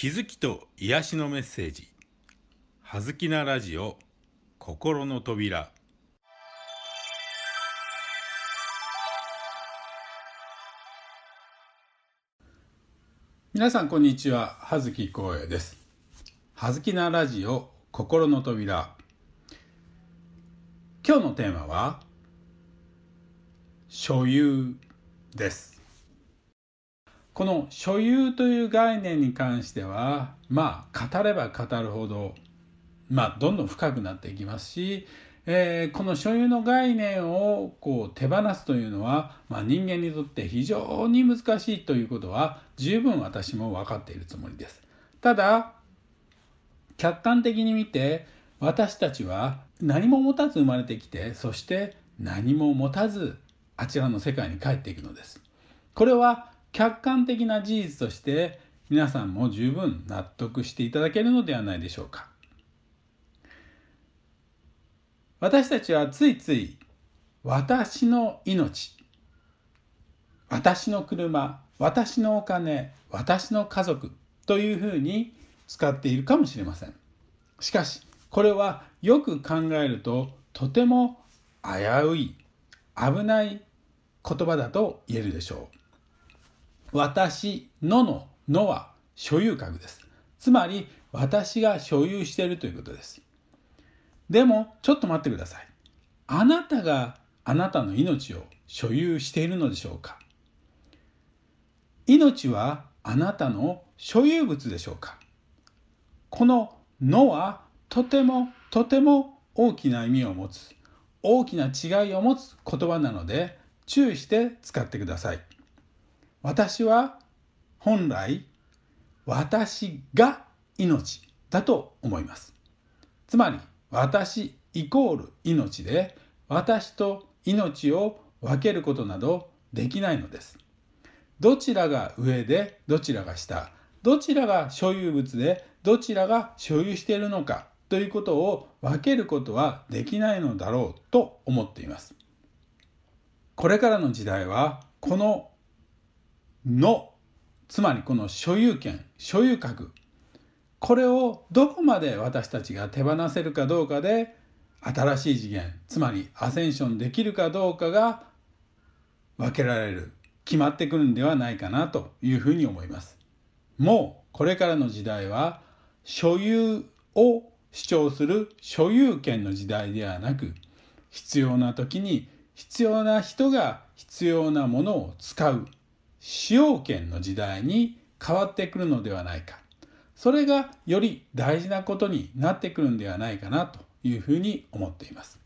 気づきと癒しのメッセージ「はずきなラジオ心の扉」皆さんこんにちは。葉月光栄です。はずきなラジオ心の扉。今日のテーマは所有です。この所有という概念に関してはまあ語れば語るほどまあどんどん深くなっていきますし、えー、この所有の概念をこう手放すというのは、まあ、人間にとって非常に難しいということは十分私も分かっているつもりです。ただ客観的に見て私たちは何も持たず生まれてきてそして何も持たずあちらの世界に帰っていくのです。これは客観的な事実として皆さんも十分納得していただけるのではないでしょうか。私たちはついつい私の命私の車私のお金私の家族というふうに使っているかもしれませんしかしこれはよく考えるととても危うい危ない言葉だと言えるでしょう私のののは所有格です。つまり私が所有しているということです。でもちょっと待ってください。あなたがあなたの命を所有しているのでしょうか？命はあなたの所有物でしょうか？この「の」はとてもとても大きな意味を持つ大きな違いを持つ言葉なので注意して使ってください。私は本来私が命だと思います。つまり私イコール命で私と命を分けることなどできないのです。どちらが上でどちらが下どちらが所有物でどちらが所有しているのかということを分けることはできないのだろうと思っています。これからの時代はこののつまりこの所有権所有格これをどこまで私たちが手放せるかどうかで新しい次元つまりアセンションできるかどうかが分けられる決まってくるんではないかなというふうに思います。もうこれからの時代は所有を主張する所有権の時代ではなく必要な時に必要な人が必要なものを使う使用権の時代に変わってくるのではないかそれがより大事なことになってくるんではないかなというふうに思っています。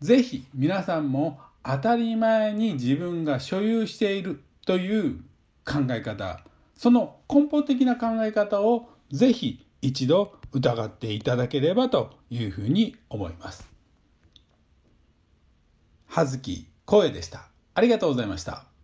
是非皆さんも当たり前に自分が所有しているという考え方その根本的な考え方を是非一度疑っていただければというふうに思います。葉月声でした。ありがとうございました。